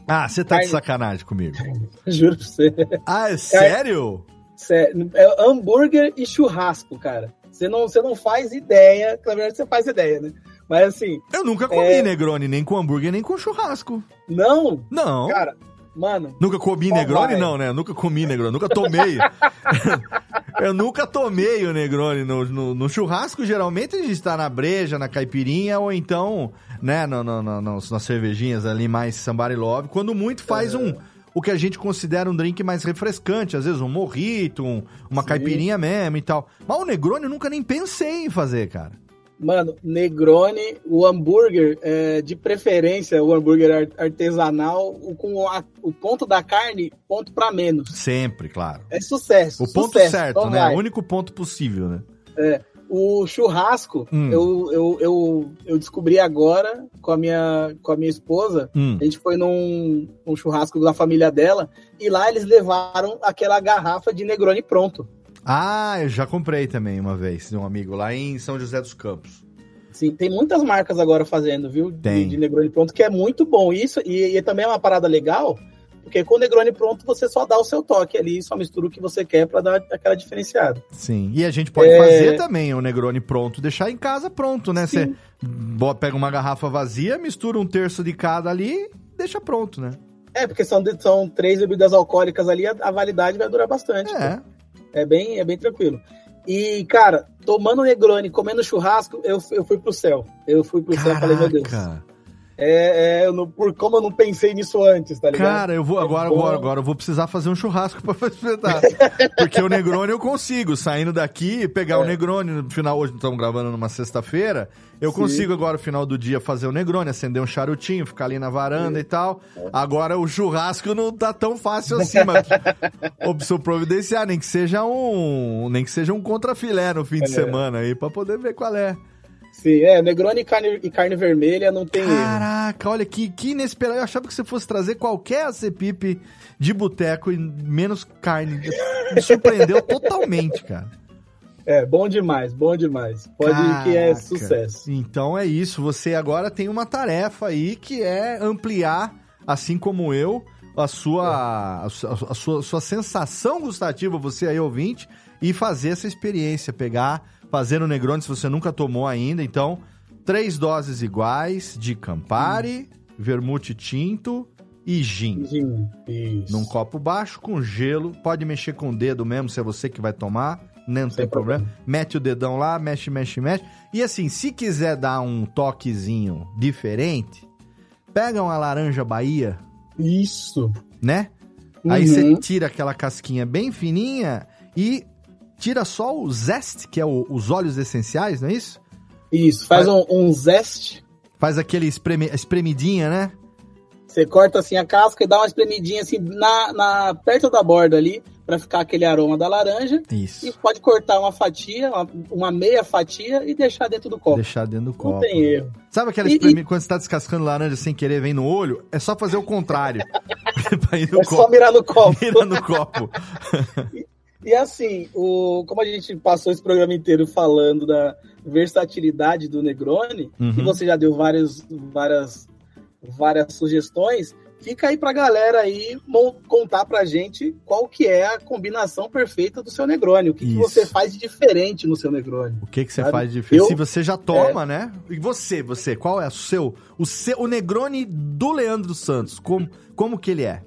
Ah, você tá Carne... de sacanagem comigo. [laughs] Juro pra você. Ah, é sério? Sério. É hambúrguer e churrasco, cara. Você não, você não faz ideia. Na verdade, você faz ideia, né? Mas assim. Eu nunca comi é... Negroni, nem com hambúrguer, nem com churrasco. Não? Não. Cara, Mano. Nunca comi Negroni, vai. não, né? Nunca comi Negroni, nunca tomei. [laughs] eu nunca tomei o Negroni. No, no, no, churrasco, geralmente, a gente tá na breja, na caipirinha, ou então, né, no, no, no nas cervejinhas ali mais somebody love. Quando muito faz é. um o que a gente considera um drink mais refrescante, às vezes um morrito, um, uma Sim. caipirinha mesmo e tal. Mas o Negroni eu nunca nem pensei em fazer, cara. Mano, Negroni, o hambúrguer, é, de preferência, o hambúrguer artesanal, com a, o ponto da carne, ponto para menos. Sempre, claro. É sucesso. O ponto sucesso, certo, então né? O único ponto possível, né? É. O churrasco, hum. eu, eu, eu, eu, descobri agora com a minha, com a minha esposa. Hum. A gente foi num, num churrasco da família dela e lá eles levaram aquela garrafa de Negroni pronto. Ah, eu já comprei também uma vez de um amigo lá em São José dos Campos. Sim, tem muitas marcas agora fazendo, viu? Tem. De, de Negroni pronto, que é muito bom. Isso, e, e também é uma parada legal, porque com o Negroni pronto você só dá o seu toque ali, só mistura o que você quer para dar aquela diferenciada. Sim, e a gente pode é... fazer também o Negroni pronto, deixar em casa pronto, né? Sim. Você pega uma garrafa vazia, mistura um terço de cada ali, deixa pronto, né? É, porque são, são três bebidas alcoólicas ali, a, a validade vai durar bastante. É. Pô. É bem, é bem tranquilo. E, cara, tomando Negroni, comendo churrasco, eu, eu fui pro céu. Eu fui pro Caraca. céu e falei, meu Deus. É, é não, por como eu não pensei nisso antes, tá ligado? Cara, eu vou É agora, agora, agora eu vou precisar fazer um churrasco [laughs] pra espetar. Porque o Negroni eu consigo, saindo daqui, pegar o Negroni no final, hoje estamos gravando numa sexta-feira, eu Sim. consigo agora no final do dia fazer o Negroni, acender um charutinho, ficar ali na varanda e tal. Agora o churrasco não tá tão fácil assim, [laughs] mas eu preciso providenciar, nem que seja um, nem que seja um contrafilé no fim de É. semana aí, pra poder ver qual é. Sim, é, Negroni e carne, e carne vermelha não tem erro. Caraca, olha que, que inesperado. Eu achava que você fosse trazer qualquer acepipe de boteco e menos carne. Me surpreendeu [laughs] totalmente, cara. É, bom demais, bom demais. Pode ir que é Caraca. sucesso. Então é isso. Você agora tem uma tarefa aí que é ampliar, assim como eu, a sua, a sua, a sua, sua sensação gustativa, você aí ouvinte, e fazer essa experiência. Pegar, fazer no Negroni se você nunca tomou ainda. Então, três doses iguais de Campari, vermute tinto e gin. Sim, Isso. Num copo baixo, com gelo. Pode mexer com o dedo mesmo, se é você que vai tomar. Não tem Sem problema. Mete o dedão lá, mexe, mexe, mexe. E assim, se quiser dar um toquezinho diferente, pega uma laranja Bahia, Isso. né? Aí Uhum. você tira aquela casquinha bem fininha e tira só o zeste, que é o- os óleos essenciais, não é isso? Isso, faz um, um zeste. Faz aquele espreme- espremidinha, né? Você corta assim a casca e dá uma espremidinha assim na, na perto da borda ali, pra ficar aquele aroma da laranja. E Isso. pode cortar uma fatia, uma, uma meia fatia e deixar dentro do copo. Deixar dentro do Não copo. tem erro. Sabe aquela E- espremi... quando você tá descascando laranja sem querer, vem no olho? É só fazer o contrário. [laughs] [laughs] É só copo. mirar no copo. Mira no copo. [laughs] E assim, o, como a gente passou esse programa inteiro falando da versatilidade do Negroni, Uhum. e você já deu várias, várias, várias sugestões, fica aí pra galera aí contar pra gente qual que é a combinação perfeita do seu Negroni. O que, que você faz de diferente no seu Negroni. O que que você Sabe? faz de diferente? Eu- Se você já toma, né? E você, você, qual é o seu, o seu, o Negroni do Leandro Santos? Como, como que ele é?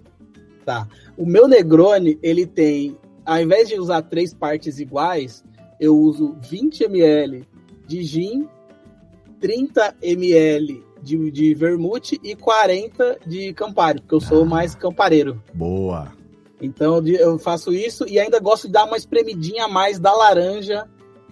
Tá. O meu Negroni, ele tem, ao invés de usar três partes iguais, eu uso 20 ml de gin, 30 ml de, de vermute e 40 de Campari, porque eu sou Ah. mais campareiro. Boa. Então eu faço isso e ainda gosto de dar uma espremidinha a mais da laranja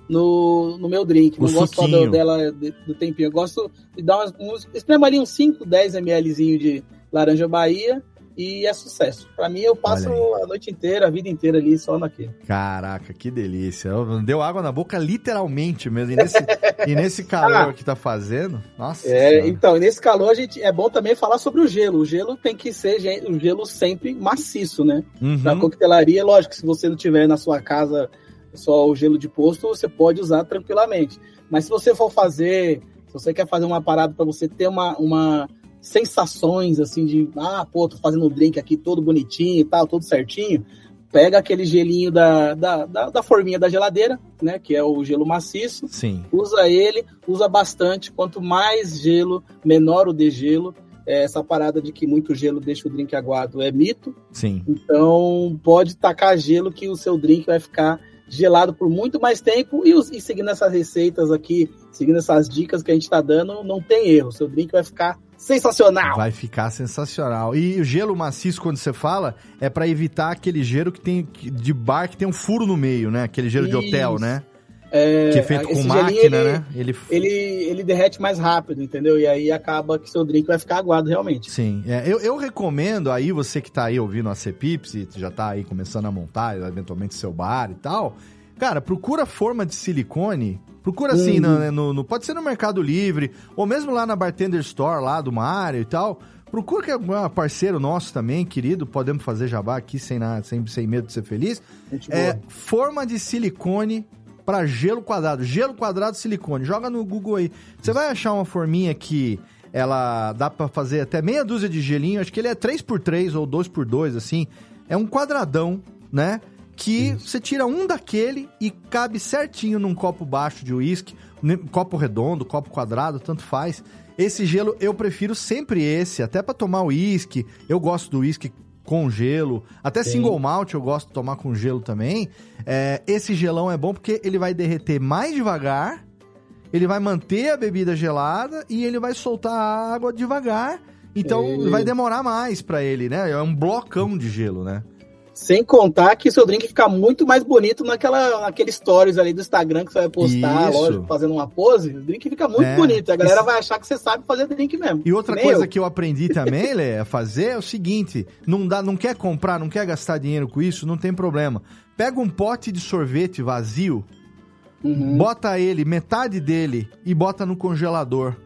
no, no meu drink. O Não gosto só do, dela de- do tempinho. Eu gosto de dar umas, uns. Esprema ali uns 5, 10 mlzinho de laranja Bahia e é sucesso. Pra mim, eu passo a noite inteira, a vida inteira ali só naquele. Caraca, que delícia. Deu água na boca literalmente mesmo. E nesse, [laughs] e nesse calor Ah. que tá fazendo, nossa É, então, nesse calor, a gente, é bom também falar sobre o gelo. O gelo tem que ser um gelo sempre maciço, né? Na Uhum. coquetelaria, lógico, se você não tiver na sua casa só o gelo de posto, você pode usar tranquilamente. Mas se você for fazer, se você quer fazer uma parada para você ter uma, uma sensações assim de, ah, pô, tô fazendo um drink aqui todo bonitinho e tal, todo certinho, pega aquele gelinho da, da, da, da forminha da geladeira, né, que é o gelo maciço, Sim. usa ele, usa bastante. Quanto mais gelo, menor o degelo. É, Essa parada de que muito gelo deixa o drink aguado é mito. Sim. Então, pode tacar gelo que o seu drink vai ficar gelado por muito mais tempo. E, e seguindo essas receitas aqui, seguindo essas dicas que a gente está dando, não tem erro. Seu drink vai ficar sensacional. Vai ficar sensacional. E o gelo maciço, quando você fala, é pra evitar aquele gelo que tem de bar que tem um furo no meio, né? Aquele gelo de hotel, Isso. né? É, que é feito com máquina, ele, né? Ele... Ele, ele derrete mais rápido, entendeu? E aí acaba que seu drink vai ficar aguado realmente. Sim, é, eu, eu recomendo aí, você que tá aí ouvindo a Cepips e já tá aí começando a montar eventualmente seu bar e tal, cara, procura forma de silicone, procura assim, Uhum. no, no- no- pode ser no Mercado Livre, ou mesmo lá na Bartender Store, lá do Mário e tal, procura que é um parceiro nosso também, querido, podemos fazer jabá aqui sem, nada, sem, sem medo de ser feliz, é forma de silicone para gelo quadrado. Gelo quadrado silicone. Joga no Google aí. Você vai achar uma forminha que ela dá para fazer até meia dúzia de gelinho. Acho que ele é 3x3 ou 2x2, assim. É um quadradão, né? Que você tira um daquele e cabe certinho num copo baixo de uísque, copo redondo, copo quadrado, tanto faz. Esse gelo eu prefiro sempre esse, até para tomar uísque. Eu gosto do uísque com gelo. Até Sim. single malt eu gosto de tomar com gelo também. É, esse gelão é bom porque ele vai derreter mais devagar ele vai manter a bebida gelada e ele vai soltar a água devagar. Então Isso. vai demorar mais pra ele, né? É um blocão de gelo, né? Sem contar que seu drink fica muito mais bonito naquela, naquele stories ali do Instagram que você vai postar, Isso. lógico, fazendo uma pose. O drink fica muito É. bonito. A galera Isso. vai achar que você sabe fazer drink mesmo. E outra coisa que eu aprendi [laughs] também, Lê, a fazer é o seguinte: não dá, não quer comprar, não quer gastar dinheiro com isso, não tem problema. Pega um pote de sorvete vazio, Uhum. bota ele, metade dele, e bota no congelador.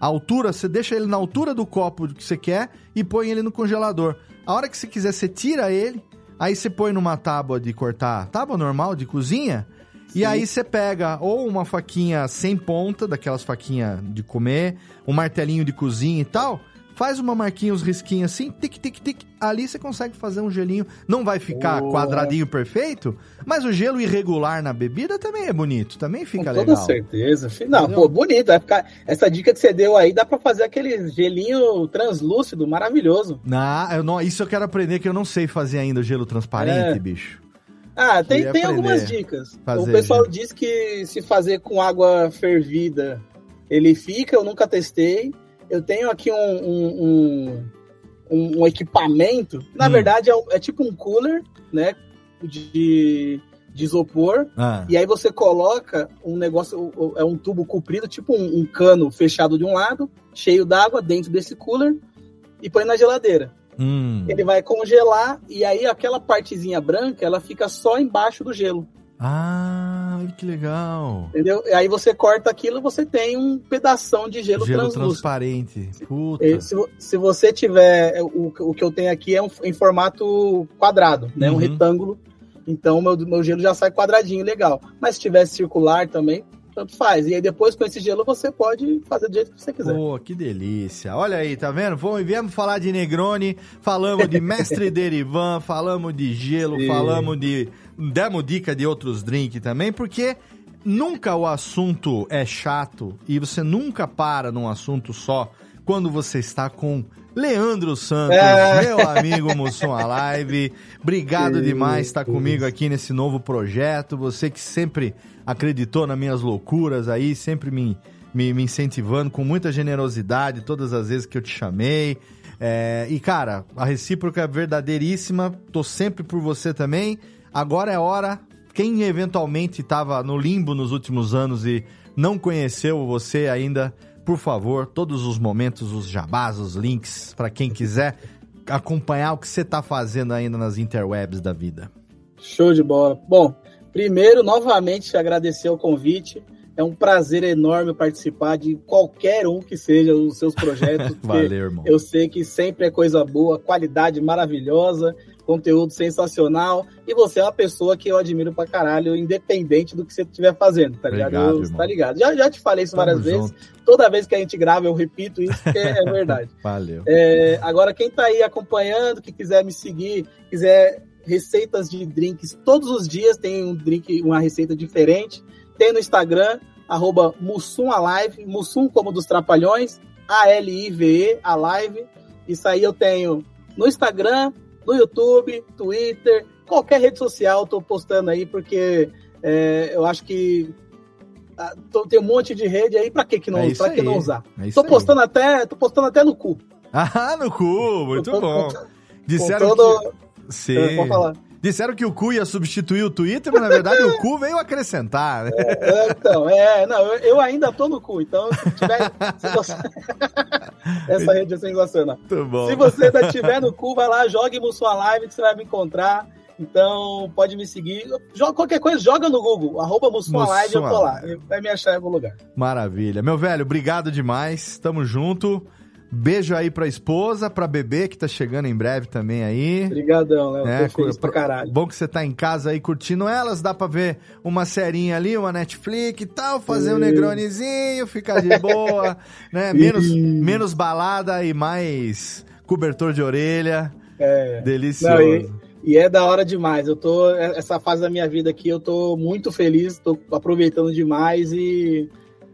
A altura, você deixa ele na altura do copo que você quer e põe ele no congelador. A hora que você quiser, você tira ele, aí você põe numa tábua de cortar, tábua normal de cozinha, e Sim. aí você pega ou uma faquinha sem ponta, daquelas faquinhas de comer, um martelinho de cozinha e tal, faz uma marquinha, uns risquinhos assim, tic, tic, tic, ali você consegue fazer um gelinho. Não vai ficar Boa. quadradinho perfeito, mas o gelo irregular na bebida também é bonito, também Com fica toda legal. certeza. Fi- Não, Entendeu? pô, bonito. Vai ficar... Essa dica que você deu aí dá pra fazer aquele gelinho translúcido, maravilhoso. Não, eu não, isso eu quero aprender que eu não sei fazer ainda o gelo transparente, É. bicho. Ah, tem, tem algumas dicas. fazer, o pessoal gente. diz que se fazer com água fervida, ele fica, eu nunca testei. Eu tenho aqui um, um, um, um- equipamento, na Hum. verdade é, um- é tipo um cooler, né, de, de isopor, Ah, e aí você coloca um negócio, é um tubo comprido, tipo um, um cano fechado de um lado, cheio d'água dentro desse cooler, e põe na geladeira. hum. Ele vai congelar, e aí aquela partezinha branca, ela fica só embaixo do gelo. Ah, olha que legal. Entendeu? E aí você corta aquilo você tem um pedação de gelo, Gelo transparente. Puta. Se, se você tiver. O, o que eu tenho aqui é um, em formato quadrado, né? Um Uhum. retângulo. Então meu, meu gelo já sai quadradinho, legal. Mas se tivesse circular também, tanto faz. E aí depois com esse gelo você pode fazer do jeito que você quiser. Pô, que delícia. Olha aí, tá vendo? Viemos falar de Negroni, falamos de Mestre [laughs] Derivan, falamos de gelo, Sim. falamos de. Demos dica de outros drinks também, porque nunca o assunto é chato e você nunca para num assunto só quando você está com Leandro Santos, É. meu amigo Mussum Alive. Obrigado Que demais por estar comigo aqui nesse novo projeto. Você que sempre acreditou nas minhas loucuras aí, sempre me, me, me incentivando com muita generosidade todas as vezes que eu te chamei. É, e, cara, a recíproca é verdadeiríssima. Tô sempre por você também. Agora é hora. Quem eventualmente estava no limbo nos últimos anos e não conheceu você ainda, por favor, todos os momentos, os jabás, os links, para quem quiser acompanhar o que você tá fazendo ainda nas interwebs da vida. Show de bola. Bom, primeiro, novamente, agradecer o convite. É um prazer enorme participar de qualquer um que seja os seus projetos. [laughs] Valeu, irmão. Eu sei que sempre é coisa boa, qualidade maravilhosa, conteúdo sensacional. E você é uma pessoa que eu admiro pra caralho, independente do que você estiver fazendo, tá ligado? Obrigado, Eu- tá ligado? Já, já te falei isso Tamo várias vezes. junto. Toda vez que a gente grava, eu repito isso, porque é [laughs] verdade. Valeu. É, agora, quem tá aí acompanhando, que quiser me seguir, quiser receitas de drinks, todos os dias tem um drink, uma receita diferente. Tem no Instagram, arroba Mussum Alive, Mussum como dos Trapalhões, A-L-I-V-E, Alive. Isso aí eu tenho no Instagram, no YouTube, Twitter, qualquer rede social tô postando aí, porque é, eu acho que ah, tô- tem um monte de rede aí, pra que, que, não, É que aí. não usar? É Tô aí. postando, até, tô postando até no cu. Ah, no cu, muito Com- bom. Disseram todo- que. Sim. É, Pode falar. Disseram que o cu ia substituir o Twitter, mas na verdade o cu veio acrescentar, né? É, então, é, não, eu, eu ainda tô no cu, então se tiver. se você- [laughs] Essa rede é sensacional. Muito bom. Se você ainda tiver no cu, vai lá, jogue sua live que você vai me encontrar. Então, pode me seguir. Joga, qualquer coisa, joga no Google, arroba Live, eu tô lá. Vai me achar em algum lugar. Maravilha. Meu velho, obrigado demais. Tamo junto. Beijo aí pra esposa, pra bebê que tá chegando em breve também aí. Obrigadão, Léo. É, tô feliz pra caralho. Bom que você tá em casa aí curtindo elas, dá pra ver uma serinha ali, uma Netflix e tal, fazer um negronezinho, ficar de boa, [laughs] né? Menos, menos balada e mais cobertor de orelha. É. Delicioso. Não, e- E é da hora demais. Eu tô. Essa fase da minha vida aqui, eu tô muito feliz, tô aproveitando demais e,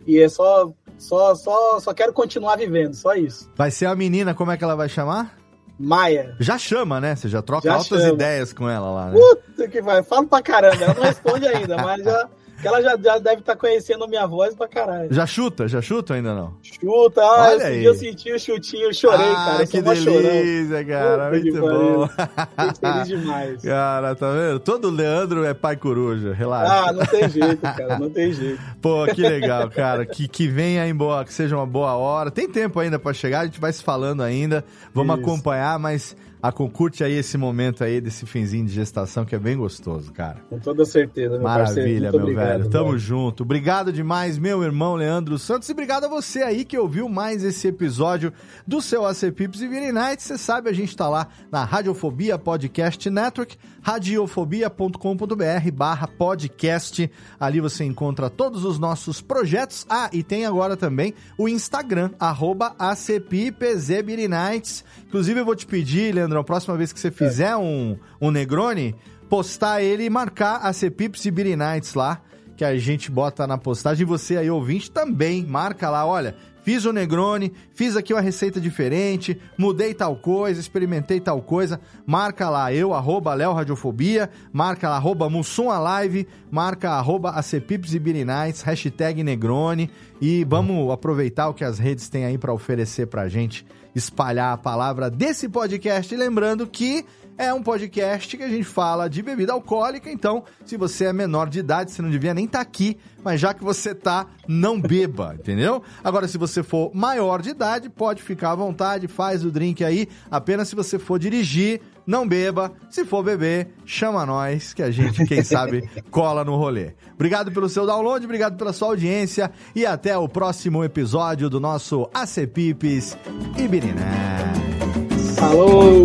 e é só, só, só, só quero continuar vivendo, só isso. Vai ser a menina, como é que ela vai chamar? Maia. Já chama, né? Você já troca Já altas chama. ideias com ela lá, né? Puta que vai, falo pra caramba, ela não responde ainda, [laughs] mas já, que ela já, já deve estar tá conhecendo minha voz pra caralho. Já chuta? Já chuta ou ainda não? Chuta, ah, Olha esse aí. dia eu senti o chutinho, eu chorei, ah, cara. Eu que delícia, cara. Muito bom. feliz demais. [laughs] Cara, tá vendo? Todo Leandro é pai coruja, relaxa. Ah, não tem jeito, cara, não tem jeito. [laughs] Pô, que legal, cara. Que, que venha em boa, que seja uma boa hora. Tem tempo ainda pra chegar, a gente vai se falando ainda. Vamos Isso. acompanhar, mas a concurte aí esse momento aí desse finzinho de gestação que é bem gostoso, cara. Com toda certeza, meu Maravilha, meu obrigado, velho. Tamo junto. Obrigado demais, meu irmão Leandro Santos. E obrigado a você aí que ouviu mais esse episódio do seu AC Pips e Vini Night. Você sabe, a gente tá lá na Radiofobia Podcast Network, radiofobia.com.br barra podcast. Ali você encontra todos os nossos projetos. Ah, e tem agora também o Instagram, arroba Nights. Inclusive, eu vou te pedir, Leandro, a próxima vez que você fizer um, um Negroni, postar ele e marcar a Cepips e Beer Nights lá, que a gente bota na postagem. E você aí, ouvinte, também marca lá, olha, fiz o Negroni, fiz aqui uma receita diferente, mudei tal coisa, experimentei tal coisa, marca lá eu, arroba Léo Radiofobia, marca lá, arroba Mussum Alive, marca arroba Acepips e hashtag Negroni, e vamos aproveitar o que as redes têm aí para oferecer pra gente espalhar a palavra desse podcast. Lembrando que é um podcast que a gente fala de bebida alcoólica, então se você é menor de idade, você não devia nem estar tá aqui, mas já que você tá, não beba, [laughs] entendeu? Agora, se você for maior de idade, pode ficar à vontade, faz o drink aí, apenas se você for dirigir, não beba. Se for beber, chama nós, que a gente, quem sabe, [laughs] cola no rolê. Obrigado pelo seu download, obrigado pela sua audiência e até o próximo episódio do nosso AC Pipes e Biriné. Falou!